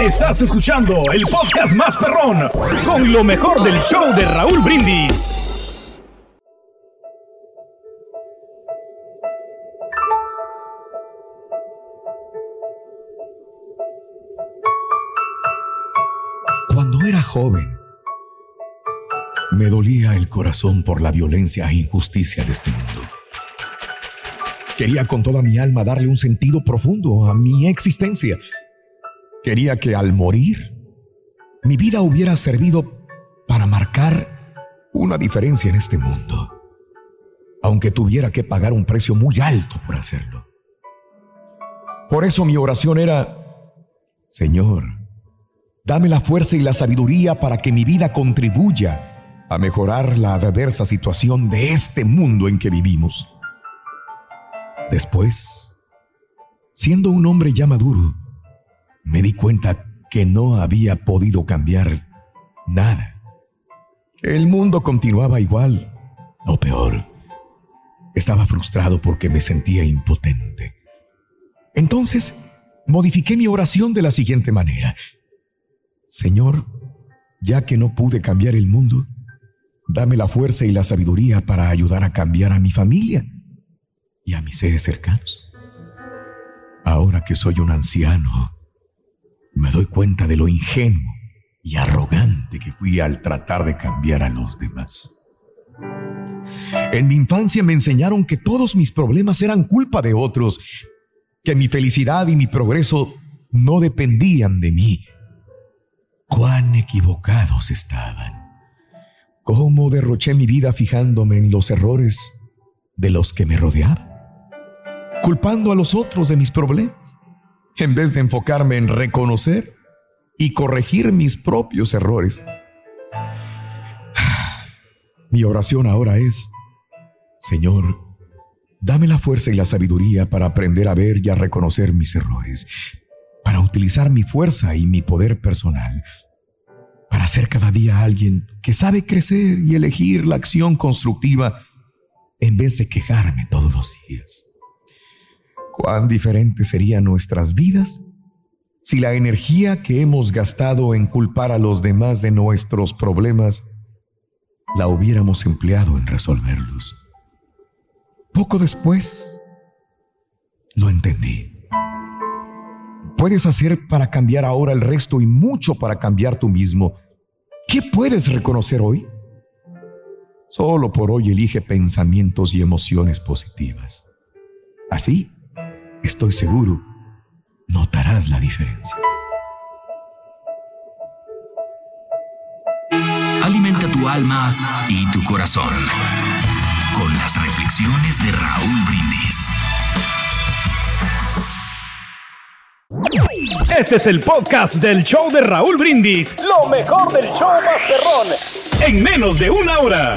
Estás escuchando el podcast más perrón con lo mejor del show de Raúl Brindis. Cuando era joven, me dolía el corazón por la violencia e injusticia de este mundo. Quería con toda mi alma darle un sentido profundo a mi existencia. Quería que al morir, mi vida hubiera servido para marcar una diferencia en este mundo, aunque tuviera que pagar un precio muy alto por hacerlo. Por eso mi oración era, Señor, dame la fuerza y la sabiduría para que mi vida contribuya a mejorar la adversa situación de este mundo en que vivimos. Después, siendo un hombre ya maduro, me di cuenta que no había podido cambiar nada. El mundo continuaba igual, o peor. Estaba frustrado porque me sentía impotente. Entonces, modifiqué mi oración de la siguiente manera. Señor, ya que no pude cambiar el mundo, dame la fuerza y la sabiduría para ayudar a cambiar a mi familia y a mis seres cercanos. Ahora que soy un anciano, me doy cuenta de lo ingenuo y arrogante que fui al tratar de cambiar a los demás. En mi infancia me enseñaron que todos mis problemas eran culpa de otros, que mi felicidad y mi progreso no dependían de mí. Cuán equivocados estaban. Cómo derroché mi vida fijándome en los errores de los que me rodeaban culpando a los otros de mis problemas, en vez de enfocarme en reconocer y corregir mis propios errores. Mi oración ahora es, Señor, dame la fuerza y la sabiduría para aprender a ver y a reconocer mis errores, para utilizar mi fuerza y mi poder personal, para ser cada día alguien que sabe crecer y elegir la acción constructiva en vez de quejarme todos los días. Cuán diferentes serían nuestras vidas si la energía que hemos gastado en culpar a los demás de nuestros problemas la hubiéramos empleado en resolverlos. Poco después, lo entendí. Puedes hacer para cambiar ahora el resto y mucho para cambiar tú mismo. ¿Qué puedes reconocer hoy? Solo por hoy elige pensamientos y emociones positivas. Así, estoy seguro, notarás la diferencia. Alimenta tu alma y tu corazón con las reflexiones de Raúl Brindis. Este es el podcast del show de Raúl Brindis. Lo mejor del show Masterrón. En menos de una hora.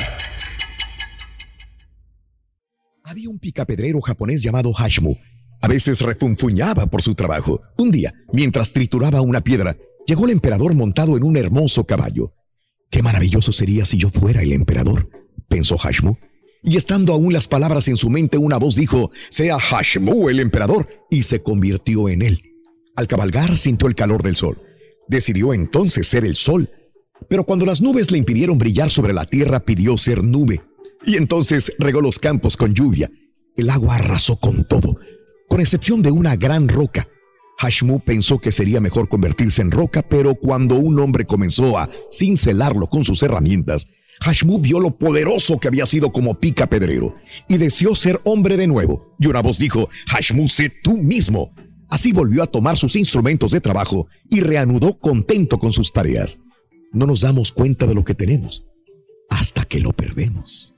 Había un picapedrero japonés llamado Hashmu a veces refunfuñaba por su trabajo. Un día, mientras trituraba una piedra, llegó el emperador montado en un hermoso caballo. Qué maravilloso sería si yo fuera el emperador, pensó Hashmu. Y estando aún las palabras en su mente, una voz dijo, sea Hashmu el emperador, y se convirtió en él. Al cabalgar sintió el calor del sol. Decidió entonces ser el sol. Pero cuando las nubes le impidieron brillar sobre la tierra, pidió ser nube. Y entonces regó los campos con lluvia. El agua arrasó con todo con excepción de una gran roca. Hashmu pensó que sería mejor convertirse en roca, pero cuando un hombre comenzó a cincelarlo con sus herramientas, Hashmu vio lo poderoso que había sido como pica pedrero y deseó ser hombre de nuevo. Y una voz dijo, Hashmu, sé tú mismo. Así volvió a tomar sus instrumentos de trabajo y reanudó contento con sus tareas. No nos damos cuenta de lo que tenemos hasta que lo perdemos.